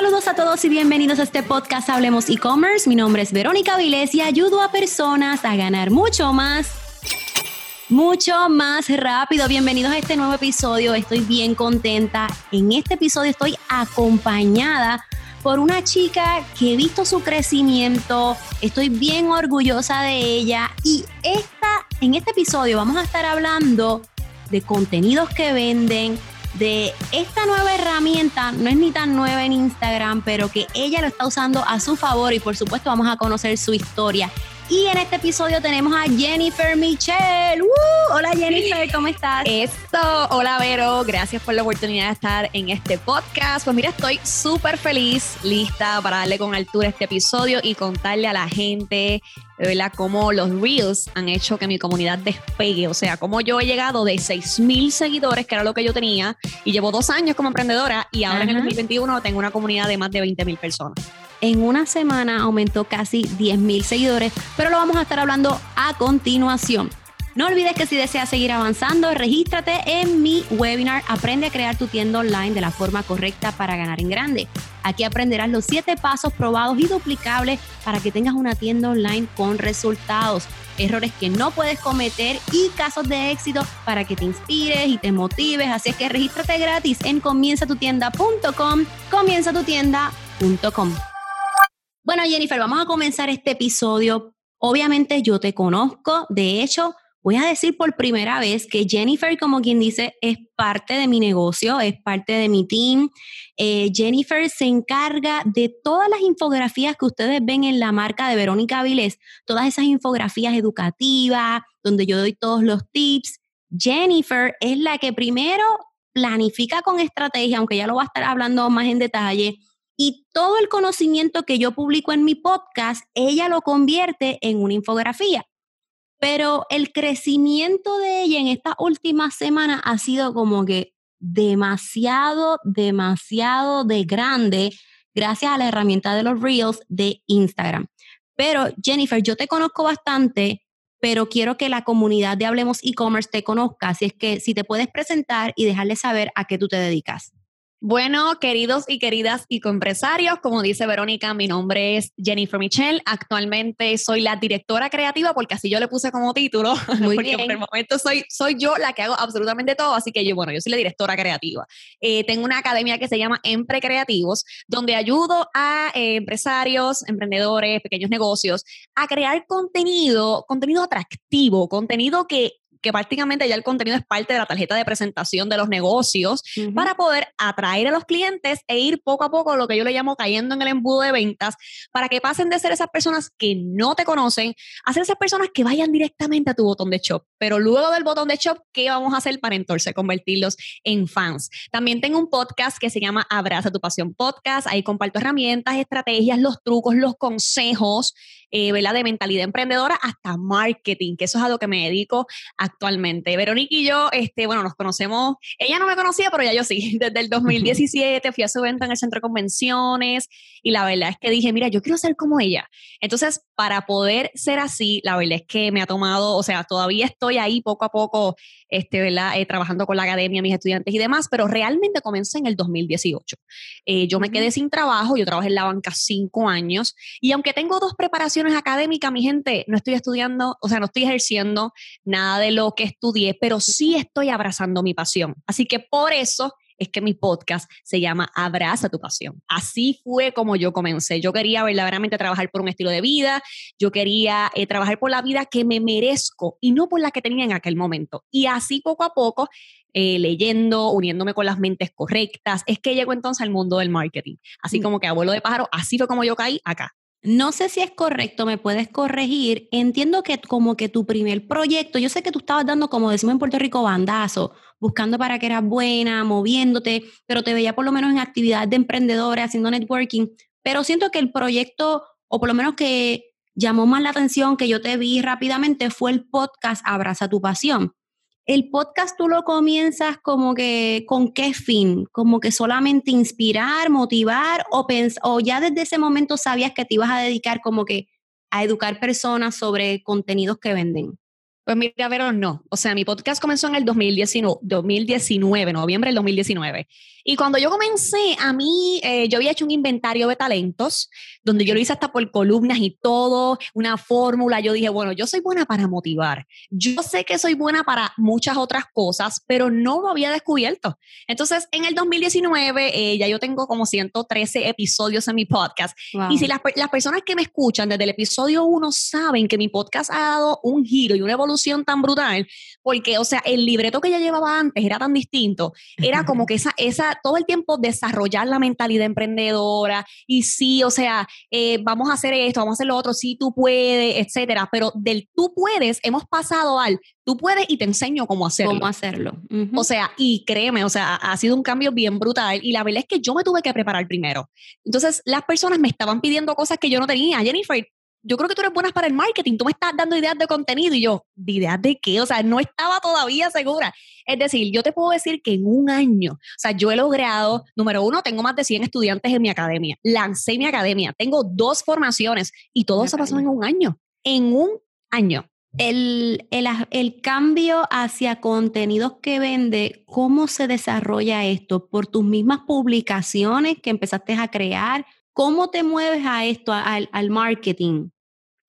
Saludos a todos y bienvenidos a este podcast Hablemos e-commerce. Mi nombre es Verónica Vilés y ayudo a personas a ganar mucho más mucho más rápido. Bienvenidos a este nuevo episodio. Estoy bien contenta. En este episodio estoy acompañada por una chica que he visto su crecimiento. Estoy bien orgullosa de ella y esta, en este episodio vamos a estar hablando de contenidos que venden, de esta nueva herramienta, no es ni tan nueva en Instagram, pero que ella lo está usando a su favor y por supuesto vamos a conocer su historia. Y en este episodio tenemos a Jennifer Michelle. Hola Jennifer, ¿cómo estás? Esto, hola Vero, gracias por la oportunidad de estar en este podcast. Pues mira, estoy súper feliz, lista para darle con altura este episodio y contarle a la gente, ¿verdad? Cómo los Reels han hecho que mi comunidad despegue. O sea, cómo yo he llegado de 6.000 seguidores, que era lo que yo tenía, y llevo dos años como emprendedora y ahora en el 2021 tengo una comunidad de más de 20.000 personas en una semana aumentó casi 10.000 seguidores, pero lo vamos a estar hablando a continuación. No olvides que si deseas seguir avanzando, regístrate en mi webinar Aprende a crear tu tienda online de la forma correcta para ganar en grande. Aquí aprenderás los 7 pasos probados y duplicables para que tengas una tienda online con resultados, errores que no puedes cometer y casos de éxito para que te inspires y te motives. Así es que regístrate gratis en comienzatutienda.com, comienzatutienda.com. Bueno, Jennifer, vamos a comenzar este episodio. Obviamente yo te conozco, de hecho, voy a decir por primera vez que Jennifer, como quien dice, es parte de mi negocio, es parte de mi team. Eh, Jennifer se encarga de todas las infografías que ustedes ven en la marca de Verónica Vilés, todas esas infografías educativas, donde yo doy todos los tips. Jennifer es la que primero planifica con estrategia, aunque ya lo va a estar hablando más en detalle y todo el conocimiento que yo publico en mi podcast, ella lo convierte en una infografía. Pero el crecimiento de ella en estas últimas semanas ha sido como que demasiado, demasiado de grande gracias a la herramienta de los Reels de Instagram. Pero Jennifer, yo te conozco bastante, pero quiero que la comunidad de Hablemos e-commerce te conozca, así es que si te puedes presentar y dejarle saber a qué tú te dedicas. Bueno, queridos y queridas y empresarios, como dice Verónica, mi nombre es Jennifer Michelle. Actualmente soy la directora creativa, porque así yo le puse como título. Muy porque bien. por el momento soy, soy yo la que hago absolutamente todo, así que yo, bueno, yo soy la directora creativa. Eh, tengo una academia que se llama Empre Creativos, donde ayudo a eh, empresarios, emprendedores, pequeños negocios a crear contenido, contenido atractivo, contenido que que prácticamente ya el contenido es parte de la tarjeta de presentación de los negocios para poder atraer a los clientes e ir poco a poco, lo que yo le llamo cayendo en el embudo de ventas, para que pasen de ser esas personas que no te conocen a ser esas personas que vayan directamente a tu botón de shop. Pero luego del botón de shop, ¿qué vamos a hacer para entonces convertirlos en fans? También tengo un podcast que se llama Abraza tu pasión podcast. Ahí comparto herramientas, estrategias, los trucos, los consejos, eh, De mentalidad emprendedora hasta marketing, que eso es a lo que me dedico actualmente. Verónica y yo, este, bueno, nos conocemos, ella no me conocía, pero ya yo sí, desde el 2017 fui a su evento en el centro de convenciones y la verdad es que dije, mira, yo quiero ser como ella. Entonces, para poder ser así, la verdad es que me ha tomado, o sea, todavía estoy ahí poco a poco, este, ¿verdad? Eh, trabajando con la academia, mis estudiantes y demás, pero realmente comencé en el 2018. Eh, yo me quedé sin trabajo, yo trabajé en la banca cinco años y aunque tengo dos preparaciones académicas, mi gente, no estoy estudiando, o sea, no estoy ejerciendo nada de lo que estudié, pero sí estoy abrazando mi pasión. Así que por eso es que mi podcast se llama Abraza tu pasión. Así fue como yo comencé. Yo quería verdaderamente trabajar por un estilo de vida, yo quería eh, trabajar por la vida que me merezco y no por la que tenía en aquel momento. Y así poco a poco, eh, leyendo, uniéndome con las mentes correctas, es que llego entonces al mundo del marketing. Así mm. como que abuelo de pájaro, así fue como yo caí acá. No sé si es correcto, me puedes corregir. Entiendo que como que tu primer proyecto, yo sé que tú estabas dando, como decimos en Puerto Rico, bandazo, buscando para que eras buena, moviéndote, pero te veía por lo menos en actividades de emprendedores, haciendo networking. Pero siento que el proyecto, o por lo menos que llamó más la atención, que yo te vi rápidamente, fue el podcast Abraza tu pasión el podcast tú lo comienzas como que con qué fin, como que solamente inspirar, motivar o, o ya desde ese momento sabías que te ibas a dedicar como que a educar personas sobre contenidos que venden. Pues mira, pero no. O sea, mi podcast comenzó en el 2019, 2019 noviembre del 2019. Y cuando yo comencé, a mí, eh, yo había hecho un inventario de talentos, donde yo lo hice hasta por columnas y todo, una fórmula. Yo dije, bueno, yo soy buena para motivar. Yo sé que soy buena para muchas otras cosas, pero no lo había descubierto. Entonces, en el 2019, eh, ya yo tengo como 113 episodios en mi podcast. Y si las, las personas que me escuchan desde el episodio 1 saben que mi podcast ha dado un giro y una evolución tan brutal, porque, o sea, el libreto que ya llevaba antes era tan distinto. Era como que esa, esa todo el tiempo desarrollar la mentalidad emprendedora y sí, o sea, eh, vamos a hacer esto, vamos a hacer lo otro, sí, tú puedes, etcétera. Pero del tú puedes, hemos pasado al tú puedes y te enseño cómo hacerlo. Cómo hacerlo. O sea, y créeme, o sea, ha sido un cambio bien brutal y la verdad es que yo me tuve que preparar primero. Entonces, las personas me estaban pidiendo cosas que yo no tenía. Jennifer, yo creo que tú eres buena para el marketing, tú me estás dando ideas de contenido y yo, ¿ideas de qué? O sea, no estaba todavía segura. Es decir, yo te puedo decir que en un año, o sea, yo he logrado, número uno, tengo más de 100 estudiantes en mi academia, lancé mi academia, tengo dos formaciones y todo se pasó en un año, en un año. El, el, el, cambio hacia contenidos que vende, ¿cómo se desarrolla esto? ¿Por tus mismas publicaciones que empezaste a crear? ¿Cómo te mueves a esto, al, al marketing?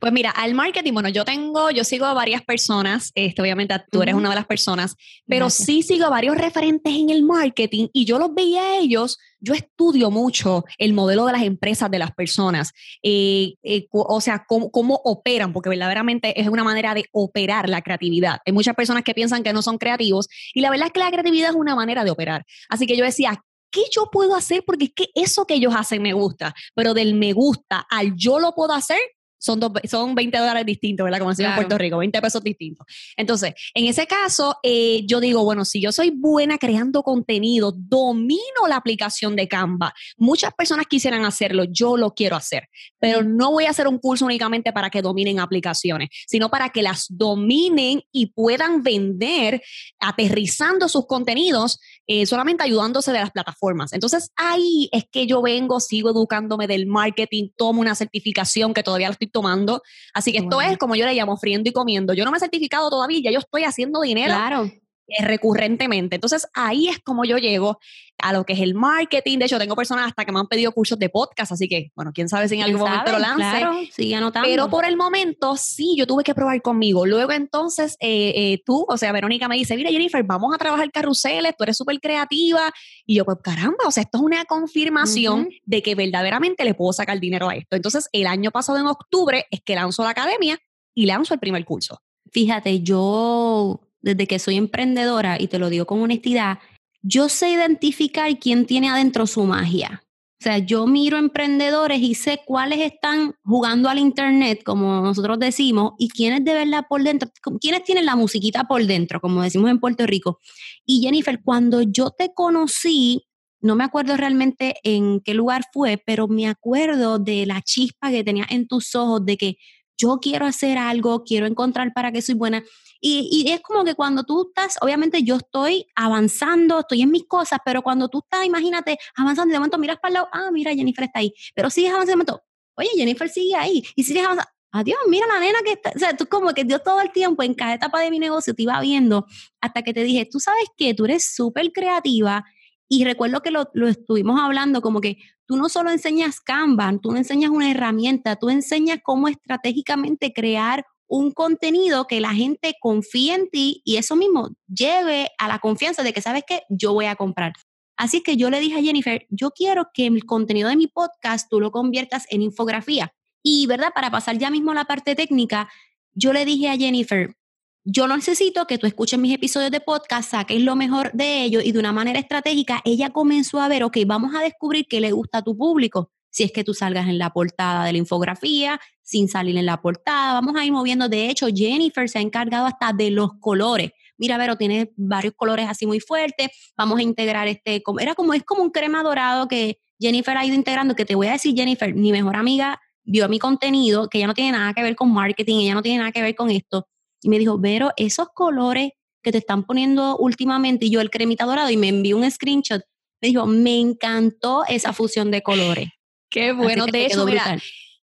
Pues mira, al marketing, bueno, yo tengo, yo sigo a varias personas, este, obviamente tú eres una de las personas, pero sí sigo a varios referentes en el marketing y yo los veía a ellos, yo estudio mucho el modelo de las empresas, de las personas, eh, eh, o sea, cómo, cómo, operan, porque verdaderamente es una manera de operar la creatividad. Hay muchas personas que piensan que no son creativos y la verdad es que la creatividad es una manera de operar. Así que yo decía, ¿qué yo puedo hacer? Porque es que eso que ellos hacen me gusta, pero del me gusta al yo lo puedo hacer, son, son 20 dólares distintos, ¿verdad? Como decimos en Puerto Rico, 20 pesos distintos. Entonces, en ese caso, eh, yo digo, bueno, si yo soy buena creando contenido, domino la aplicación de Canva. Muchas personas quisieran hacerlo, yo lo quiero hacer, pero no voy a hacer un curso únicamente para que dominen aplicaciones, sino para que las dominen y puedan vender aterrizando sus contenidos, eh, solamente ayudándose de las plataformas. Entonces, ahí es que yo vengo, sigo educándome del marketing, tomo una certificación que todavía lo estoy tomando. Así que esto es como yo le llamo friendo y comiendo. Yo no me he certificado todavía, ya yo estoy haciendo dinero. Claro. Eh, recurrentemente. Entonces ahí es como yo llego a lo que es el marketing. De hecho, tengo personas hasta que me han pedido cursos de podcast, así que, bueno, quién sabe si en algún momento lo lance. Claro, sigue anotando. Pero por el momento, sí, yo tuve que probar conmigo. Luego entonces, eh, eh, tú, o sea, Verónica me dice, mira Jennifer, vamos a trabajar carruseles, tú eres súper creativa. Y yo, pues caramba, o sea, esto es una confirmación de que verdaderamente le puedo sacar dinero a esto. Entonces, el año pasado en octubre es que lanzo la academia y lanzo el primer curso. Fíjate, yo desde que soy emprendedora, y te lo digo con honestidad, yo sé identificar quién tiene adentro su magia. O sea, yo miro emprendedores y sé cuáles están jugando al Internet, como nosotros decimos, y quiénes de verdad por dentro, quiénes tienen la musiquita por dentro, como decimos en Puerto Rico. Y Jennifer, cuando yo te conocí, no me acuerdo realmente en qué lugar fue, pero me acuerdo de la chispa que tenías en tus ojos, de que yo quiero hacer algo, quiero encontrar para qué soy buena. Y, es como que cuando tú estás, obviamente yo estoy avanzando, estoy en mis cosas, pero cuando tú estás, imagínate, avanzando y de momento miras para el lado, ah, mira, Jennifer está ahí, pero sigues avanzando, de momento, oye, Jennifer sigue ahí, y sigues avanzando, adiós, mira la nena que está, o sea, tú como que yo todo el tiempo en cada etapa de mi negocio te iba viendo hasta que te dije, tú sabes que tú eres súper creativa y recuerdo que lo, lo, estuvimos hablando como que tú no solo enseñas Kanban, tú no enseñas una herramienta, tú enseñas cómo estratégicamente crear un contenido que la gente confíe en ti y eso mismo lleve a la confianza de que sabes que yo voy a comprar. Así que yo le dije a Jennifer, yo quiero que el contenido de mi podcast tú lo conviertas en infografía. Y, ¿verdad? Para pasar ya mismo a la parte técnica, yo le dije a Jennifer, yo necesito que tú escuches mis episodios de podcast, saques lo mejor de ellos y de una manera estratégica, ella comenzó a ver, ok, vamos a descubrir qué le gusta a tu público si es que tú salgas en la portada de la infografía, sin salir en la portada, vamos a ir moviendo. De hecho, Jennifer se ha encargado hasta de los colores. Mira, Vero, tiene varios colores así muy fuertes. Vamos a integrar este, era como, es como un crema dorado que Jennifer ha ido integrando, que te voy a decir, Jennifer, mi mejor amiga vio mi contenido, que ya no tiene nada que ver con marketing, ella no tiene nada que ver con esto. Y me dijo, Vero, esos colores que te están poniendo últimamente, y yo el cremita dorado, y me envió un screenshot, me dijo, me encantó esa fusión de colores. Qué bueno. De hecho, mira,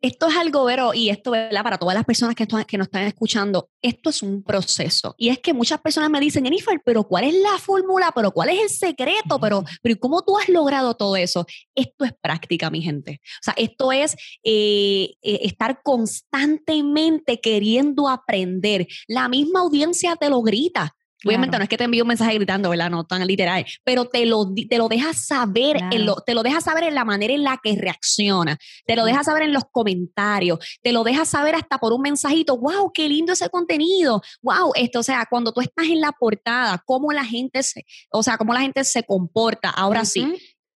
esto es algo, Vero, y esto, ¿verdad? Para todas las personas que, que nos están escuchando, esto es un proceso. Y es que muchas personas me dicen, Jennifer, pero ¿cuál es la fórmula? ¿Pero cuál es el secreto? ¿Pero, pero cómo tú has logrado todo eso? Esto es práctica, mi gente. O sea, esto es eh, eh, estar constantemente queriendo aprender. La misma audiencia te lo grita. Obviamente no es que te envíe un mensaje gritando, ¿verdad? No tan literal, pero te lo, te lo dejas saber, en lo, te lo dejas saber en la manera en la que reacciona, te lo dejas saber en los comentarios, te lo dejas saber hasta por un mensajito, wow, qué lindo ese contenido, wow, esto, o sea, cuando tú estás en la portada, cómo la gente se, o sea, cómo la gente se comporta, ahora sí,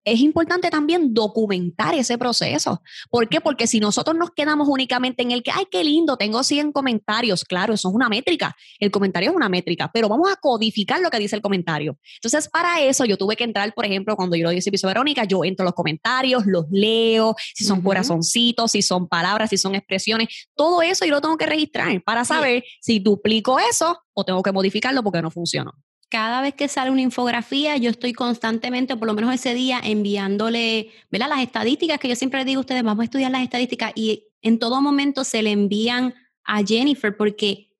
es importante también documentar ese proceso. ¿Por qué? Porque si nosotros nos quedamos únicamente en el que, ay, qué lindo, tengo 100 comentarios, claro, eso es una métrica. El comentario es una métrica, pero vamos a codificar lo que dice el comentario. Entonces, para eso yo tuve que entrar, por ejemplo, cuando yo lo dije piso Verónica, yo entro a los comentarios, los leo, si son corazoncitos, si son palabras, si son expresiones, todo eso yo lo tengo que registrar para saber si duplico eso o tengo que modificarlo porque no funcionó cada vez que sale una infografía, yo estoy constantemente, por lo menos ese día, enviándole, ¿verdad? Las estadísticas que yo siempre les digo a ustedes, vamos a estudiar las estadísticas y en todo momento se le envían a Jennifer porque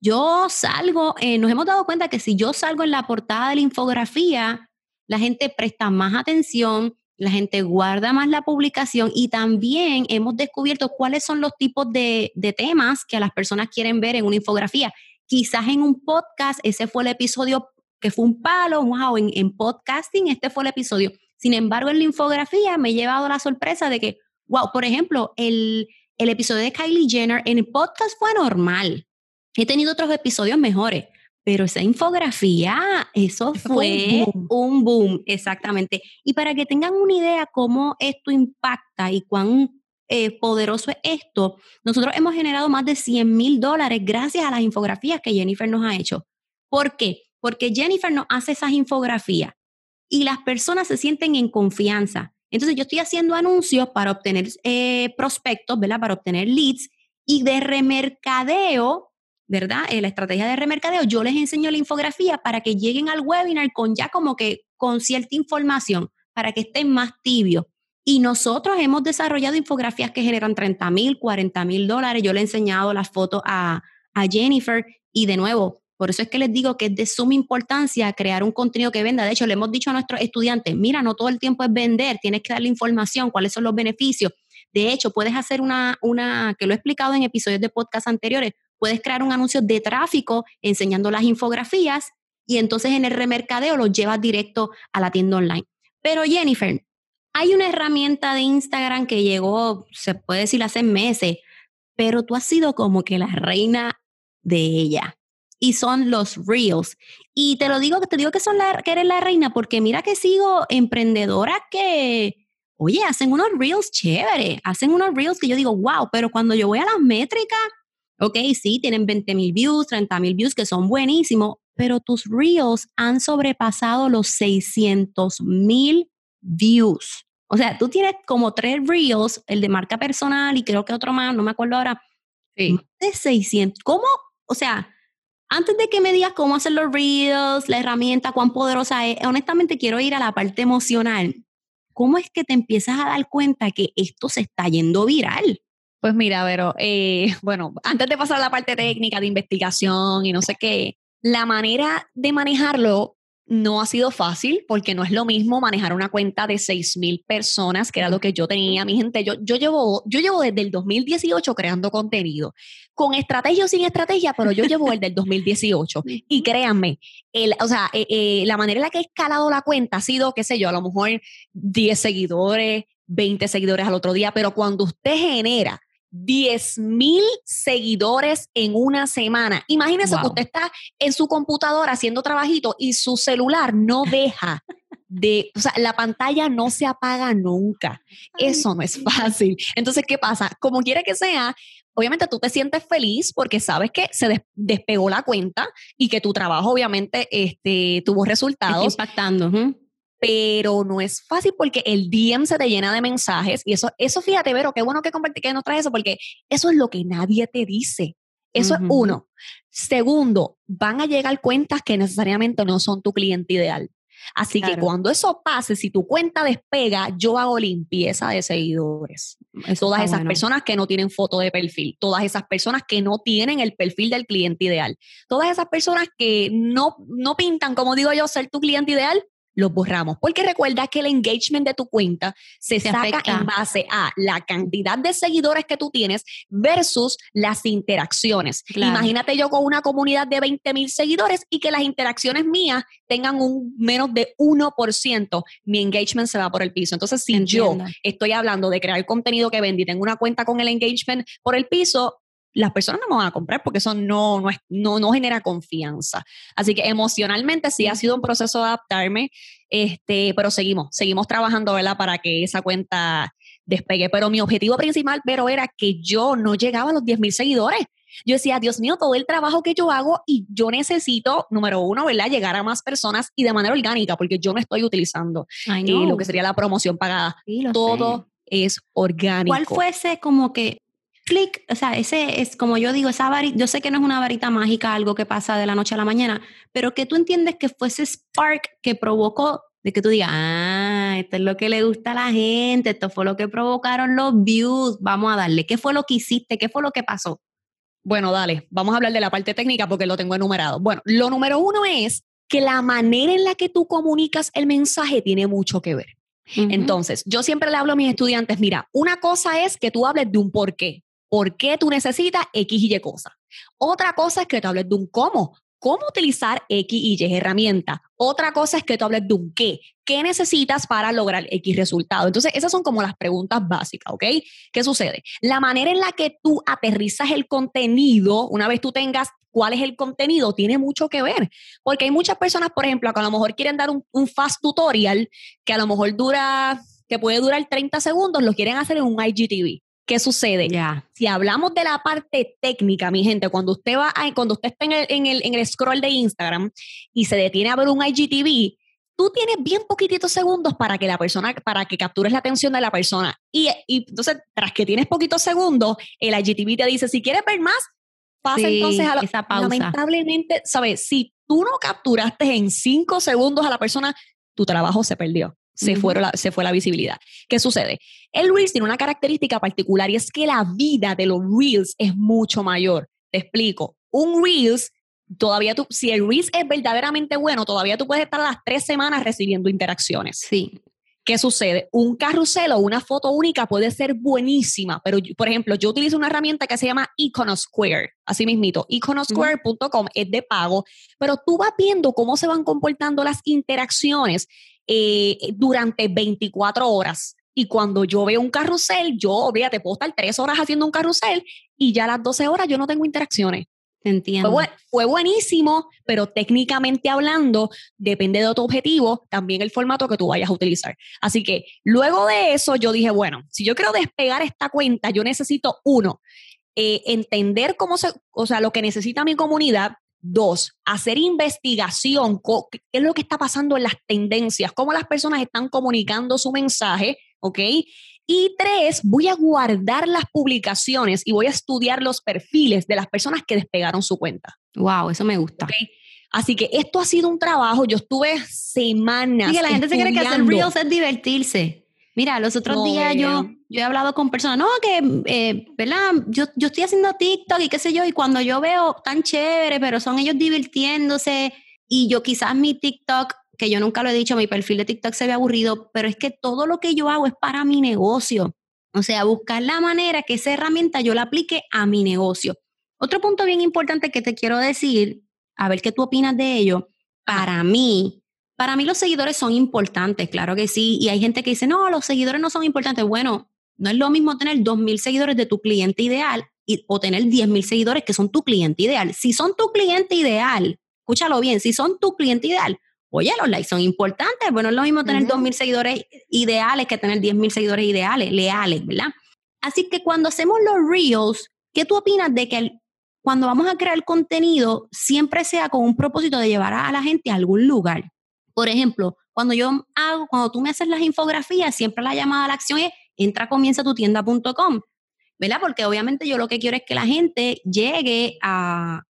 yo salgo, eh, nos hemos dado cuenta que si yo salgo en la portada de la infografía, la gente presta más atención, la gente guarda más la publicación y también hemos descubierto cuáles son los tipos de, de temas que las personas quieren ver en una infografía. Quizás en un podcast, ese fue el episodio que fue un palo, wow, en, en podcasting este fue el episodio. Sin embargo, en la infografía me he llevado la sorpresa de que, wow, por ejemplo, el, el episodio de Kylie Jenner en el podcast fue normal. He tenido otros episodios mejores, pero esa infografía, eso fue un boom. exactamente. Y para que tengan una idea cómo esto impacta y cuán eh, poderoso es esto, nosotros hemos generado más de 100 mil dólares gracias a las infografías que Jennifer nos ha hecho. ¿Por qué? Porque Jennifer nos hace esas infografías y las personas se sienten en confianza. Entonces yo estoy haciendo anuncios para obtener eh, prospectos, ¿verdad? Para obtener leads y de remercadeo, ¿verdad? Eh, la estrategia de remercadeo, yo les enseño la infografía para que lleguen al webinar con ya como que con cierta información, para que estén más tibios. Y nosotros hemos desarrollado infografías que generan 30 mil, 40 mil dólares. Yo le he enseñado las fotos a, a Jennifer y de nuevo, por eso es que les digo que es de suma importancia crear un contenido que venda. De hecho, le hemos dicho a nuestros estudiantes, mira, no todo el tiempo es vender, tienes que darle información, cuáles son los beneficios. De hecho, puedes hacer una, una, que lo he explicado en episodios de podcast anteriores, puedes crear un anuncio de tráfico enseñando las infografías y entonces en el remercadeo lo llevas directo a la tienda online. Pero Jennifer, hay una herramienta de Instagram que llegó, se puede decir, hace meses, pero tú has sido como que la reina de ella y son los reels. Y te lo digo, te digo que son la, que eres la reina porque mira que sigo emprendedoras que, oye, hacen unos reels chévere, hacen unos reels que yo digo, wow, pero cuando yo voy a las métricas, ok, sí, tienen 20 mil views, 30 mil views que son buenísimos, pero tus reels han sobrepasado los 600 mil views. O sea, tú tienes como tres reels, el de marca personal y creo que otro más, no me acuerdo ahora. Sí. De 600. ¿Cómo? O sea, antes de que me digas cómo hacer los reels, la herramienta, cuán poderosa es, honestamente quiero ir a la parte emocional. ¿Cómo es que te empiezas a dar cuenta que esto se está yendo viral? Pues mira, pero eh, bueno, antes de pasar a la parte técnica de investigación y no sé qué, la manera de manejarlo no ha sido fácil porque no es lo mismo manejar una cuenta de 6 mil personas, que era lo que yo tenía. Mi gente, yo, yo, llevo, yo llevo desde el 2018 creando contenido, con estrategia o sin estrategia, pero yo llevo el 2018. Y créanme, el, o sea, eh, eh, la manera en la que he escalado la cuenta ha sido, qué sé yo, a lo mejor 10 seguidores, 20 seguidores al otro día, pero cuando usted genera 10 mil seguidores en una semana. Imagínese que usted está en su computadora haciendo trabajito y su celular no deja de, o sea, la pantalla no se apaga nunca. Eso no es fácil. Entonces, ¿qué pasa? Como quiera que sea, obviamente tú te sientes feliz porque sabes que se despegó la cuenta y que tu trabajo obviamente este, tuvo resultados. Está impactando pero no es fácil porque el DM se te llena de mensajes y eso, eso fíjate, Vero, qué bueno que compartí que nos traes eso porque eso es lo que nadie te dice. Eso es uno. Segundo, van a llegar cuentas que necesariamente no son tu cliente ideal. Así que cuando eso pase, si tu cuenta despega, yo hago limpieza de seguidores. todas esas personas que no tienen foto de perfil, todas esas personas que no tienen el perfil del cliente ideal, todas esas personas que no, no pintan, como digo yo, ser tu cliente ideal, los borramos. Porque recuerda que el engagement de tu cuenta se, saca en base a la cantidad de seguidores que tú tienes versus las interacciones. Imagínate yo con una comunidad de 20 mil seguidores y que las interacciones mías tengan un menos de 1%, mi engagement se va por el piso. Entonces, si yo estoy hablando de crear contenido que vendí, tengo una cuenta con el engagement por el piso, las personas no me van a comprar porque eso no, no, es, no, no genera confianza. Así que emocionalmente sí ha sido un proceso de adaptarme, este, pero seguimos, seguimos trabajando, ¿verdad? Para que esa cuenta despegue. Pero mi objetivo principal, pero era que yo no llegaba a los 10 mil seguidores. Yo decía, Dios mío, todo el trabajo que yo hago y yo necesito, número uno, ¿verdad? Llegar a más personas y de manera orgánica, porque yo no estoy utilizando eh, lo que sería la promoción pagada. todo es orgánico. ¿Cuál fuese como que clic, o sea, ese es como yo digo, esa varita, yo sé que no es una varita mágica, algo que pasa de la noche a la mañana, pero que tú entiendes que fue ese spark que provocó de que tú digas, ah, esto es lo que le gusta a la gente, esto fue lo que provocaron los views, vamos a darle, ¿qué fue lo que hiciste? ¿Qué fue lo que pasó? Bueno, dale, vamos a hablar de la parte técnica porque lo tengo enumerado. Bueno, lo número uno es que la manera en la que tú comunicas el mensaje tiene mucho que ver. Entonces, yo siempre le hablo a mis estudiantes, mira, una cosa es que tú hables de un por qué por qué tú necesitas X y Y cosas. Otra cosa es que tú hables de un cómo, cómo utilizar X y Y herramienta. Otra cosa es que tú hables de un qué, qué necesitas para lograr X resultado. Entonces, esas son como las preguntas básicas, ¿ok? ¿Qué sucede? La manera en la que tú aterrizas el contenido, una vez tú tengas cuál es el contenido, tiene mucho que ver. Porque hay muchas personas, por ejemplo, que a lo mejor quieren dar un, un fast tutorial que a lo mejor dura, que puede durar 30 segundos, lo quieren hacer en un IGTV. ¿Qué sucede? Ya. Si hablamos de la parte técnica, mi gente, cuando usted va cuando usted está en el, en, el, en el scroll de Instagram y se detiene a ver un IGTV, tú tienes bien poquititos segundos para que la persona, para que captures la atención de la persona. Y, y entonces, tras que tienes poquitos segundos, el IGTV te dice, si quieres ver más, pasa entonces a la esa pausa. Lamentablemente, ¿sabes? Si tú no capturaste en cinco segundos a la persona, tu trabajo se perdió se, se fue la visibilidad. ¿Qué sucede? El Reels tiene una característica particular y es que la vida de los Reels es mucho mayor. Te explico. Un Reels, todavía tú, si el Reels es verdaderamente bueno, todavía tú puedes estar las tres semanas recibiendo interacciones. Sí. ¿Qué sucede? Un carrusel o una foto única puede ser buenísima, pero por ejemplo, yo utilizo una herramienta que se llama Iconosquare, así mismito, iconosquare.com es de pago, pero tú vas viendo cómo se van comportando las interacciones eh, durante 24 horas. Y cuando yo veo un carrusel, yo, te puedo estar tres horas haciendo un carrusel y ya a las 12 horas yo no tengo interacciones. Entiendo. Fue, buenísimo, pero técnicamente hablando, depende de tu objetivo, también el formato que tú vayas a utilizar. Así que luego de eso, yo dije, bueno, si yo quiero despegar esta cuenta, yo necesito, uno, eh, entender cómo se, o sea, lo que necesita mi comunidad, Dos, hacer investigación, qué es lo que está pasando en las tendencias, cómo las personas están comunicando su mensaje, ¿ok? Y tres, voy a guardar las publicaciones y voy a estudiar los perfiles de las personas que despegaron su cuenta. Wow, eso me gusta. Así que esto ha sido un trabajo, yo estuve semanas. Y que la gente se cree que hacer reels es divertirse. Mira, los otros días yo, yo he hablado con personas, no, que, eh, ¿verdad? Yo, yo estoy haciendo TikTok y qué sé yo, y cuando yo veo tan chévere, pero son ellos divirtiéndose, y yo quizás mi TikTok, que yo nunca lo he dicho, mi perfil de TikTok se ve aburrido, pero es que todo lo que yo hago es para mi negocio. O sea, buscar la manera que esa herramienta yo la aplique a mi negocio. Otro punto bien importante que te quiero decir, a ver qué tú opinas de ello, para mí, para mí los seguidores son importantes, claro que sí. Y hay gente que dice, no, los seguidores no son importantes. Bueno, no es lo mismo tener 2.000 seguidores de tu cliente ideal y, o tener 10.000 seguidores que son tu cliente ideal. Si son tu cliente ideal, escúchalo bien, si son tu cliente ideal, oye, los likes son importantes. Bueno, es lo mismo tener 2.000 seguidores ideales que tener 10.000 seguidores ideales, leales, ¿verdad? Así que cuando hacemos los reels, ¿qué tú opinas de que cuando vamos a crear contenido siempre sea con un propósito de llevar a la gente a algún lugar? Por ejemplo, cuando yo hago, cuando tú me haces las infografías, siempre la llamada a la acción es entra comienza tu tienda.com, ¿verdad? Porque obviamente yo lo que quiero es que la gente llegue al,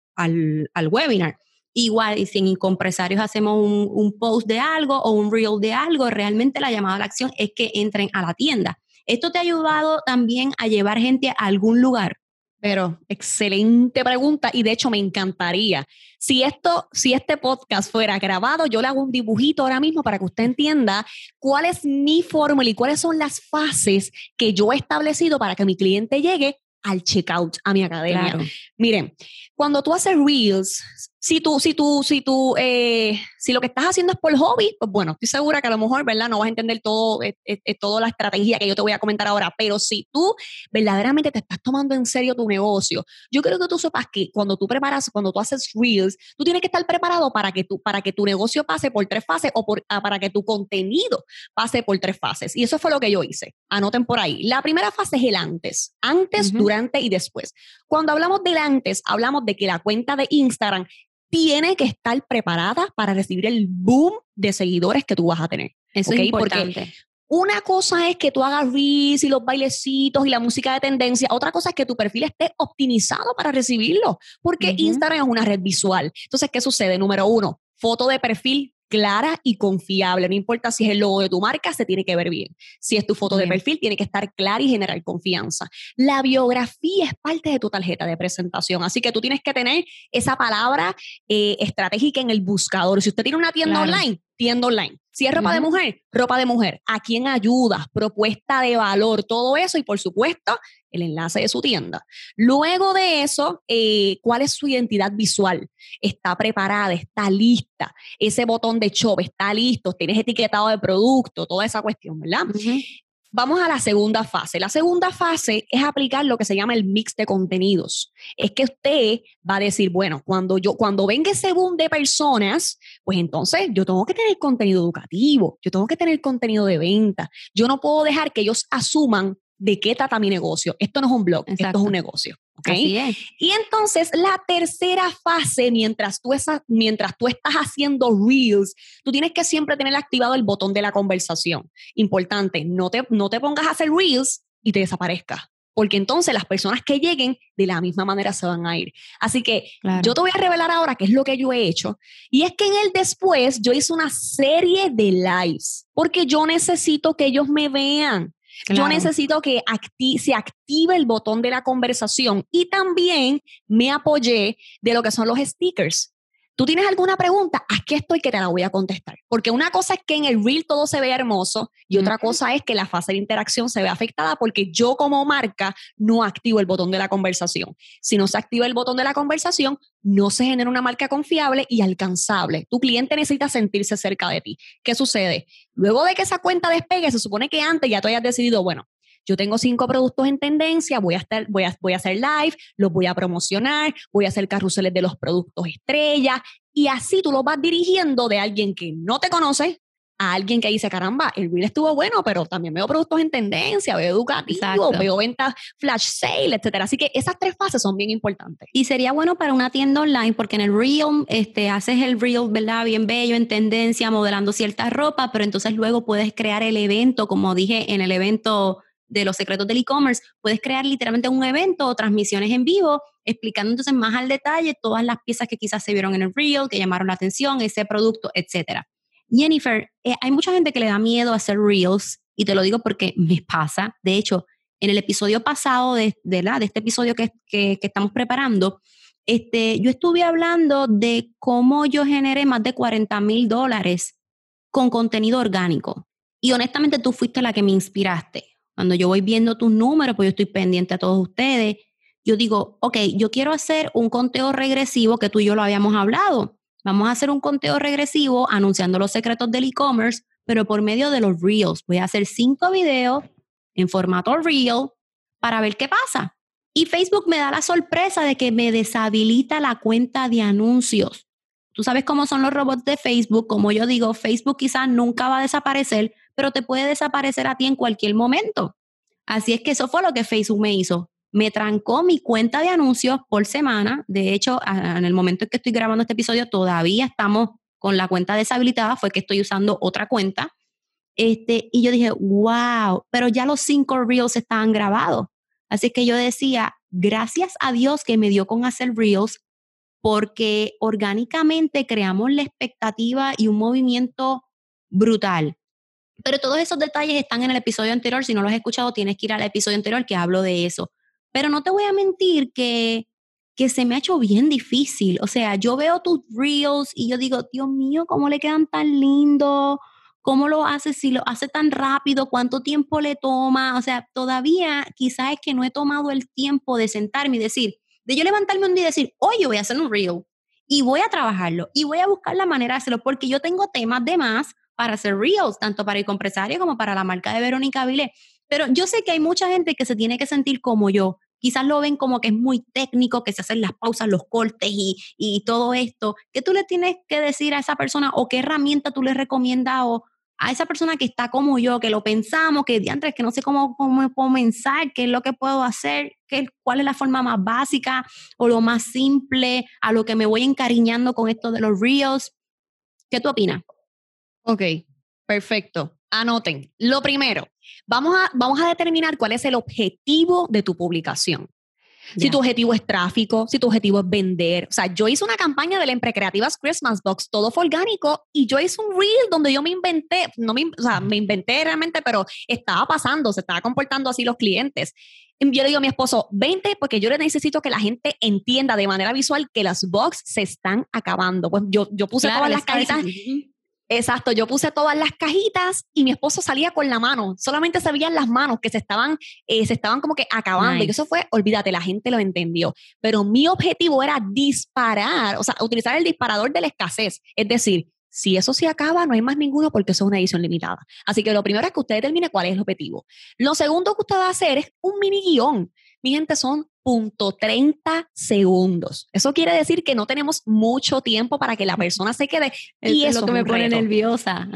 webinar. Igual, y si en compresarios hacemos un, un post de algo o un reel de algo, realmente la llamada a la acción es que entren a la tienda. ¿Esto te ha ayudado también a llevar gente a algún lugar? Pero excelente pregunta y de hecho me encantaría. Si esto, si este podcast fuera grabado, yo le hago un dibujito ahora mismo para que usted entienda cuál es mi fórmula y cuáles son las fases que yo he establecido para que mi cliente llegue al checkout a mi academia. Miren, cuando tú haces reels, si tú, si tú, si tú, eh, si lo que estás haciendo es por hobby, pues bueno, estoy segura que a lo mejor, ¿verdad? No vas a entender todo, eh, eh, toda la estrategia que yo te voy a comentar ahora, pero si tú verdaderamente te estás tomando en serio tu negocio, yo creo que tú sepas que cuando tú preparas, cuando tú haces reels, tú tienes que estar preparado para que tu, para que tu negocio pase por tres fases o por, ah, para que tu contenido pase por tres fases. Y eso fue lo que yo hice. Anoten por ahí. La primera fase es el antes, antes, durante y después. Cuando hablamos del antes, hablamos de que la cuenta de Instagram tiene que estar preparada para recibir el boom de seguidores que tú vas a tener. Eso es importante. Porque una cosa es que tú hagas reels y los bailecitos y la música de tendencia. Otra cosa es que tu perfil esté optimizado para recibirlo. Porque Instagram es una red visual. Entonces, ¿qué sucede? Número uno, foto de perfil clara y confiable. No importa si es el logo de tu marca, se tiene que ver bien. Si es tu foto de perfil, tiene que estar clara y generar confianza. La biografía es parte de tu tarjeta de presentación, así que tú tienes que tener esa palabra eh, estratégica en el buscador. Si usted tiene una tienda online, tienda online. Si es ropa de mujer, ropa de mujer. ¿A quién ayudas? Propuesta de valor, todo eso y por supuesto el enlace de su tienda. Luego de eso, eh, ¿cuál es su identidad visual? ¿Está preparada? ¿Está lista? Ese botón de shop está listo, tienes etiquetado de producto, toda esa cuestión, ¿verdad? Vamos a la segunda fase. La segunda fase es aplicar lo que se llama el mix de contenidos. Es que usted va a decir, bueno, cuando yo, cuando venga ese boom de personas, pues entonces yo tengo que tener contenido educativo, yo tengo que tener contenido de venta. Yo no puedo dejar que ellos asuman de qué trata mi negocio. Esto no es un blog, esto es un negocio. ¿okay? Y entonces la tercera fase, mientras tú, mientras tú estás haciendo reels, tú tienes que siempre tener activado el botón de la conversación. Importante, no te, no te pongas a hacer reels y te desaparezcas. Porque entonces las personas que lleguen de la misma manera se van a ir. Así que yo te voy a revelar ahora qué es lo que yo he hecho. Y es que en el después yo hice una serie de lives. Porque yo necesito que ellos me vean. Yo necesito que se active el botón de la conversación y también me apoyé de lo que son los stickers. ¿Tú tienes alguna pregunta? Aquí estoy que te la voy a contestar. Porque una cosa es que en el reel todo se vea hermoso y otra cosa es que la fase de interacción se ve afectada porque yo como marca no activo el botón de la conversación. Si no se activa el botón de la conversación, no se genera una marca confiable y alcanzable. Tu cliente necesita sentirse cerca de ti. ¿Qué sucede? Luego de que esa cuenta despegue, se supone que antes ya tú hayas decidido, bueno, yo tengo cinco productos en tendencia, voy a, estar, voy, a, voy a hacer live, los voy a promocionar, voy a hacer carruseles de los productos estrella y así tú los vas dirigiendo de alguien que no te conoce a alguien que dice, caramba, el reel estuvo bueno, pero también veo productos en tendencia, veo educativo, veo ventas flash sale, etcétera. Así que esas tres fases son bien importantes. Y sería bueno para una tienda online, porque en el reel este, haces el reel, ¿verdad? Bien bello, en tendencia, modelando cierta ropa, pero entonces luego puedes crear el evento, como dije en el evento de los secretos del e-commerce, puedes crear literalmente un evento o transmisiones en vivo explicando entonces más al detalle todas las piezas que quizás se vieron en el reel, que llamaron la atención, ese producto, etc. Jennifer, eh, hay mucha gente que le da miedo hacer reels y te lo digo porque me pasa. De hecho, en el episodio pasado de, la, de este episodio que, que, estamos preparando, este, yo estuve hablando de cómo yo generé más de 40 mil dólares con contenido orgánico. Y honestamente tú fuiste la que me inspiraste. Cuando yo voy viendo tus números, pues yo estoy pendiente a todos ustedes. Yo digo, ok, yo quiero hacer un conteo regresivo que tú y yo lo habíamos hablado. Vamos a hacer un conteo regresivo anunciando los secretos del e-commerce, pero por medio de los reels. Voy a hacer cinco videos en formato reel para ver qué pasa. Y Facebook me da la sorpresa de que me deshabilita la cuenta de anuncios. Tú sabes cómo son los robots de Facebook. Como yo digo, Facebook quizás nunca va a desaparecer, pero te puede desaparecer a ti en cualquier momento. Así es que eso fue lo que Facebook me hizo. Me trancó mi cuenta de anuncios por semana. De hecho, en el momento en que estoy grabando este episodio, todavía estamos con la cuenta deshabilitada. Fue que estoy usando otra cuenta. Este, y yo dije, wow, pero ya los cinco reels estaban grabados. Así que yo decía, gracias a Dios que me dio con hacer reels, porque orgánicamente creamos la expectativa y un movimiento brutal. Pero todos esos detalles están en el episodio anterior. Si no los has escuchado, tienes que ir al episodio anterior que hablo de eso. Pero no te voy a mentir que, que se me ha hecho bien difícil. O sea, yo veo tus reels y yo digo, Dios mío, ¿cómo le quedan tan lindos? ¿Cómo lo hace? Si lo hace tan rápido, ¿cuánto tiempo le toma? O sea, todavía quizás es que no he tomado el tiempo de sentarme y decir, de yo levantarme un día y decir, oye, voy a hacer un reel y voy a trabajarlo y voy a buscar la manera de hacerlo porque yo tengo temas de más para hacer reels, tanto para el compresario como para la marca de Verónica Vilé. Pero yo sé que hay mucha gente que se tiene que sentir como yo. Quizás lo ven como que es muy técnico, que se hacen las pausas, los cortes y, todo esto. ¿Qué tú le tienes que decir a esa persona o qué herramienta tú le recomiendas o, a esa persona que está como yo, que lo pensamos, que diantres, que no sé cómo, cómo comenzar, qué es lo que puedo hacer, qué, cuál es la forma más básica o lo más simple, a lo que me voy encariñando con esto de los reels. ¿Qué tú opinas? Ok, perfecto. Anoten. Lo primero, vamos a, vamos a determinar cuál es el objetivo de tu publicación. Si tu objetivo es tráfico, si tu objetivo es vender. O sea, yo hice una campaña de la Emprecreativas Christmas Box, todo fue orgánico, y yo hice un reel donde yo me inventé, no me, o sea, me inventé realmente, pero estaba pasando, se estaba comportando así los clientes. Yo le digo a mi esposo, 20 porque yo le necesito que la gente entienda de manera visual que las box se están acabando. Pues yo, yo puse todas las cajitas. Exacto, yo puse todas las cajitas y mi esposo salía con la mano, solamente se veían las manos que se estaban, eh, se estaban como que acabando. Y eso fue, olvídate, la gente lo entendió. Pero mi objetivo era disparar, o sea, utilizar el disparador de la escasez. Es decir, si eso se acaba, no hay más ninguno porque eso es una edición limitada. Así que lo primero es que usted determine cuál es el objetivo. Lo segundo que usted va a hacer es un mini guion. Mi gente, son 30 segundos. Eso quiere decir que no tenemos mucho tiempo para que la persona se quede. y eso, es lo que me pone nerviosa.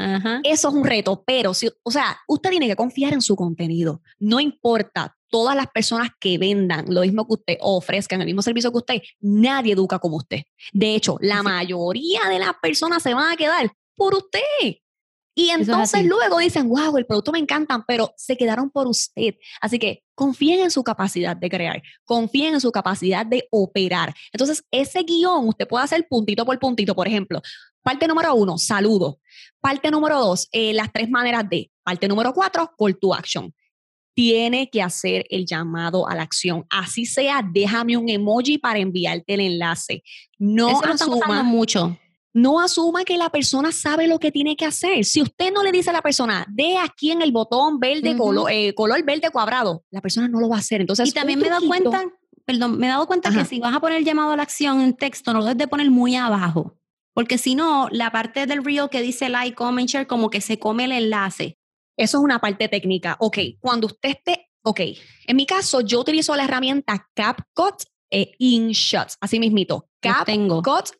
Eso es un reto, pero si, o sea, usted tiene que confiar en su contenido. No importa todas las personas que vendan lo mismo que usted ofrezcan el mismo servicio que usted, nadie educa como usted. De hecho, la mayoría de las personas se van a quedar por usted. Y entonces luego dicen, wow, el producto me encanta, pero se quedaron por usted. Así que confíen en su capacidad de crear, confíen en su capacidad de operar. Entonces, ese guion usted puede hacer puntito por puntito, por ejemplo. Parte número uno, saludo. Parte número dos, eh, las tres maneras de. Parte número cuatro, call to action. Tiene que hacer el llamado a la acción. Así sea, déjame un emoji para enviarte el enlace. No Eso asuma mucho no asuma que la persona sabe lo que tiene que hacer. Si usted no le dice a la persona, de aquí en el botón verde, color, eh, color, verde cuadrado, la persona no lo va a hacer. Entonces, y también me he dado cuenta, perdón, me he dado cuenta que si vas a poner el llamado a la acción en texto, no lo debes de poner muy abajo. Porque si no, la parte del reel que dice like, comment, share, como que se come el enlace. Eso es una parte técnica. Ok, cuando usted esté, ok, en mi caso yo utilizo la herramienta CapCut e InShots, así mismito.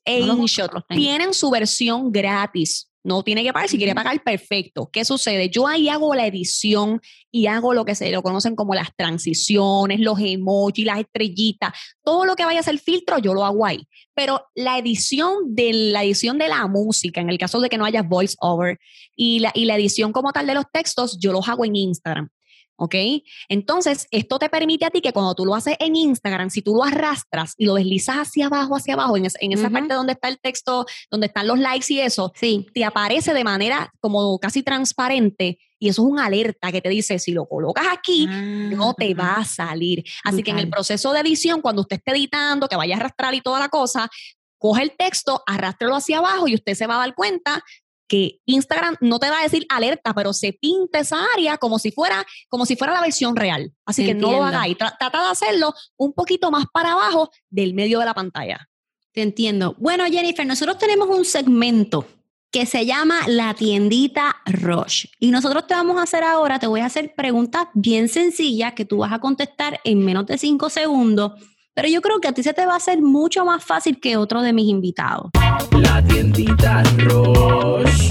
E InShots. Tienen su versión gratis. No tiene que pagar, si quiere pagar, perfecto. ¿Qué sucede? Yo ahí hago la edición y hago lo que se lo conocen como las transiciones, los emojis, las estrellitas, todo lo que vaya a ser filtro, yo lo hago ahí. Pero la edición de la edición de la música, en el caso de que no haya voice over, y la, y la edición como tal de los textos, yo los hago en Instagram. ¿Ok? Entonces, esto te permite a ti que cuando tú lo haces en Instagram, si tú lo arrastras y lo deslizas hacia abajo, hacia abajo, en, esa parte donde está el texto, donde están los likes y eso, sí. te aparece de manera como casi transparente y eso es una alerta que te dice, si lo colocas aquí, no te va a salir. Así que en el proceso de edición, cuando usted esté editando, que vaya a arrastrar y toda la cosa, coge el texto, arrástrelo hacia abajo y usted se va a dar cuenta que Instagram no te va a decir alerta, pero se pinta esa área como si fuera, como si fuera la versión real. Así que no lo hagáis. Trata de hacerlo un poquito más para abajo del medio de la pantalla. Te entiendo. Bueno, Jennifer, nosotros tenemos un segmento que se llama La tiendita Roche. Y nosotros te vamos a hacer ahora, te voy a hacer preguntas bien sencillas que tú vas a contestar en menos de cinco segundos pero yo creo que a ti se te va a hacer mucho más fácil que otro de mis invitados. La tiendita Roche.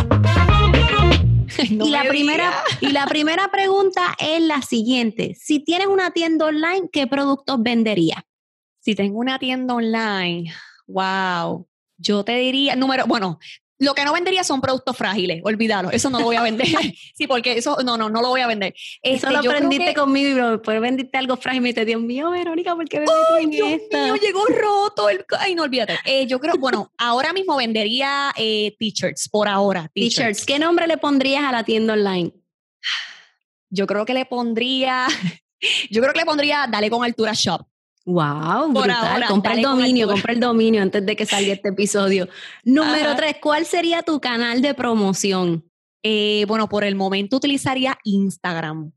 y, la primera, y la primera pregunta es la siguiente. Si tienes una tienda online, ¿qué productos venderías? Si tengo una tienda online, wow, yo te diría, número, bueno, Lo que no vendería son productos frágiles, olvídalo, eso no lo voy a vender. sí, porque eso, no, no, no lo voy a vender. Eso Este, lo yo creo aprendiste que- conmigo y después vendiste algo frágil y me dice, Dios mío, Verónica, ¿por qué me ¡Ay, Dios esta? mío, llegó roto el... Ay, no, olvídate. Eh, yo creo, bueno, ahora mismo vendería eh, t-shirts, por ahora. T-shirts. ¿Qué nombre le pondrías a la tienda online? Yo creo que le pondría... Yo creo que le pondría Dale con Altura Shop. Wow, Por brutal. ahora, compra el con dominio, compra el dominio antes de que salga este episodio. Número Ajá. tres, ¿cuál sería tu canal de promoción? Eh, bueno, por el momento utilizaría Instagram.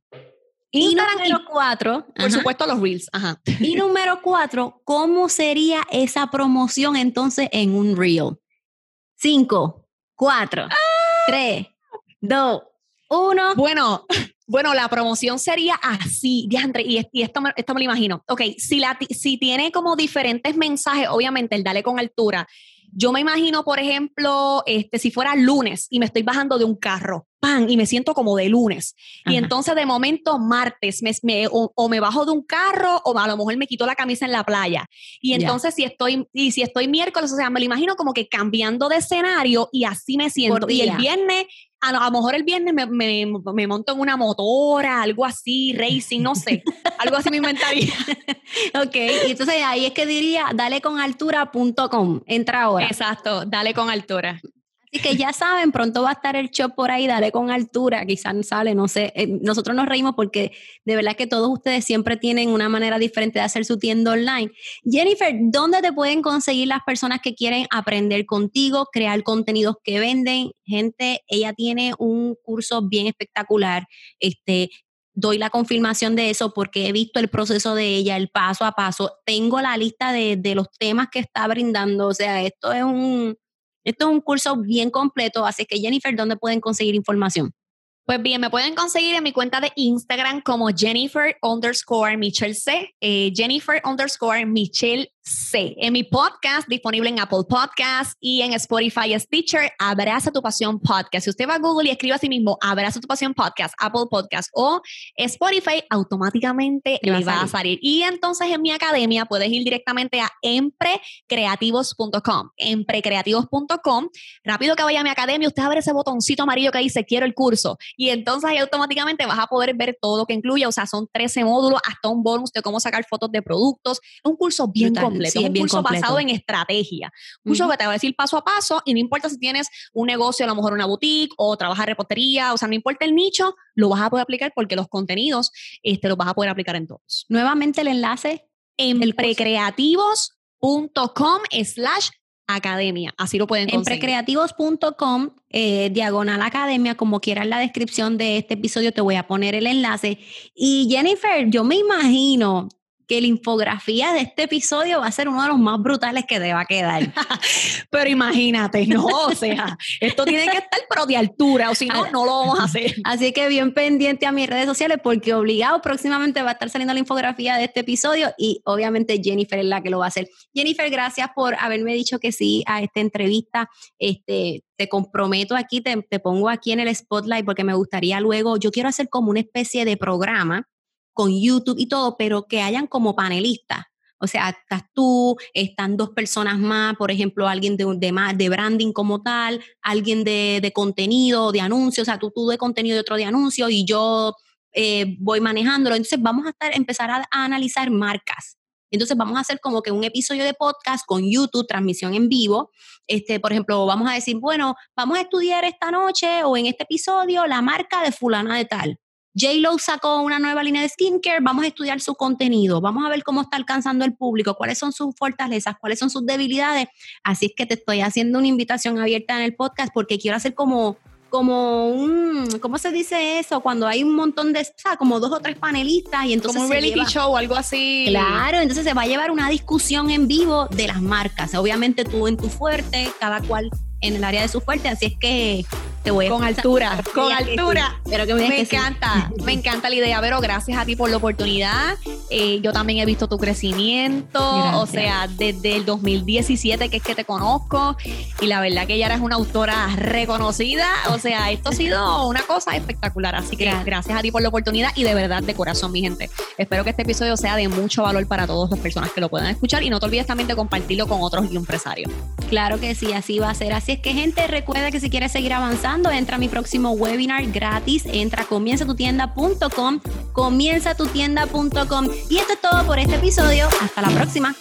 Y Instagram número cuatro, por ajá. supuesto los Reels. Ajá. Y número cuatro, ¿cómo sería esa promoción entonces en un reel? Cinco, cuatro, tres, dos, uno. Bueno, bueno, la promoción sería así, diantre, y, y esto, me, esto me lo imagino. Ok, si, la, si tiene como diferentes mensajes, obviamente el dale con altura. Yo me imagino, por ejemplo, este, si fuera lunes y me estoy bajando de un carro, pan, y me siento como de lunes. Y Ajá. entonces de momento martes me, me- o, o me bajo de un carro o a lo mejor me quito la camisa en la playa. Y entonces si estoy y si estoy miércoles, o sea, me lo imagino como que cambiando de escenario y así me siento. Y el viernes, a lo, a lo mejor el viernes me, me- me monto en una motora, algo así, racing, no sé. algo así me inventaría. Ok, y entonces ahí es que diría, dale con altura.com. Entra ahora. Exacto, dale con altura. Así que ya saben, pronto va a estar el shop por ahí, dale con altura, quizás sale, no sé. Eh, nosotros nos reímos porque de verdad que todos ustedes siempre tienen una manera diferente de hacer su tienda online. Jennifer, ¿dónde te pueden conseguir las personas que quieren aprender contigo, crear contenidos que venden? Gente, ella tiene un curso bien espectacular. Este, doy la confirmación de eso porque he visto el proceso de ella, el paso a paso. Tengo la lista de, de los temas que está brindando. O sea, esto es un, esto es un curso bien completo. Así que, Jennifer, ¿dónde pueden conseguir información? Pues bien, me pueden conseguir en mi cuenta de Instagram como Jennifer underscore Michelle C. eh, Jennifer underscore Michelle C. En mi podcast, disponible en Apple Podcast y en Spotify Stitcher, Abraza tu Pasión Podcast. Si usted va a Google y escribe a sí mismo Abraza tu Pasión Podcast, Apple Podcast o Spotify, automáticamente Le va va a salir. Y entonces en mi academia puedes ir directamente a emprecreativos.com. Emprecreativos.com. Rápido que vaya a mi academia, usted abre ese botoncito amarillo que dice quiero el curso. Y entonces ahí automáticamente vas a poder ver todo lo que incluye. O sea, son 13 módulos, hasta un bonus de cómo sacar fotos de productos. Es un curso bien completo. Sí, es es un bien curso completo. basado en estrategia. Un curso que te va a decir paso a paso y no importa si tienes un negocio, a lo mejor una boutique o trabajas repostería, o sea, no importa el nicho, lo vas a poder aplicar porque los contenidos este, los vas a poder aplicar en todos. Nuevamente el enlace. En El precreativos.com slash academia. Así lo pueden En conseguir. precreativos.com, eh, diagonal academia, como quieras en la descripción de este episodio, te voy a poner el enlace. Y Jennifer, yo me imagino que la infografía de este episodio va a ser uno de los más brutales que te va a quedar. Pero imagínate, no, o sea, esto tiene que estar pero de altura, o si no, Ah. no lo vamos a hacer. Así que bien pendiente a mis redes sociales porque obligado próximamente va a estar saliendo la infografía de este episodio y obviamente Jennifer es la que lo va a hacer. Jennifer, gracias por haberme dicho que sí a esta entrevista. Este, te comprometo aquí, te, te pongo aquí en el spotlight porque me gustaría luego, yo quiero hacer como una especie de programa con YouTube y todo, pero que hayan como panelistas. O sea, estás tú, están dos personas más, por ejemplo, alguien de, de, de branding como tal, alguien de, de contenido, de anuncios, o sea, tú, tú de contenido y otro de anuncios y yo eh, voy manejándolo. Entonces vamos a estar, empezar a, a analizar marcas. Entonces vamos a hacer como que un episodio de podcast con YouTube, transmisión en vivo. Este, por ejemplo, vamos a decir, bueno, vamos a estudiar esta noche o en este episodio la marca de fulana de tal. J-Lo sacó una nueva línea de skincare, vamos a estudiar su contenido, vamos a ver cómo está alcanzando el público, cuáles son sus fortalezas, cuáles son sus debilidades. Así es que te estoy haciendo una invitación abierta en el podcast porque quiero hacer como, como un, ¿cómo se dice eso? Cuando hay un montón de, o sea, como dos o tres panelistas y entonces Como un reality lleva- show o algo así. Claro, entonces se va a llevar una discusión en vivo de las marcas. Obviamente tú en tu fuerte, cada cual en el área de su fuerte, así es que te voy a Con altura, con Digas que sí. altura. Espero que me, sí. encanta, me encanta la idea, pero gracias a ti por la oportunidad. Eh, yo también he visto tu crecimiento, o sea, desde el 2017 que es que te conozco y la verdad que ya eres una autora reconocida, o sea, esto ha sido una cosa espectacular, así que Gracias. gracias a ti por la oportunidad y de verdad de corazón, mi gente. Espero que este episodio sea de mucho valor para todas las personas que lo puedan escuchar y no te olvides también de compartirlo con otros empresarios. Claro que sí, así va a ser. Así es que, gente, recuerda que si quieres seguir avanzando, entra a mi próximo webinar gratis. Entra a comienzatutienda.com, comienzatutienda.com. Y esto es todo por este episodio. Hasta la próxima.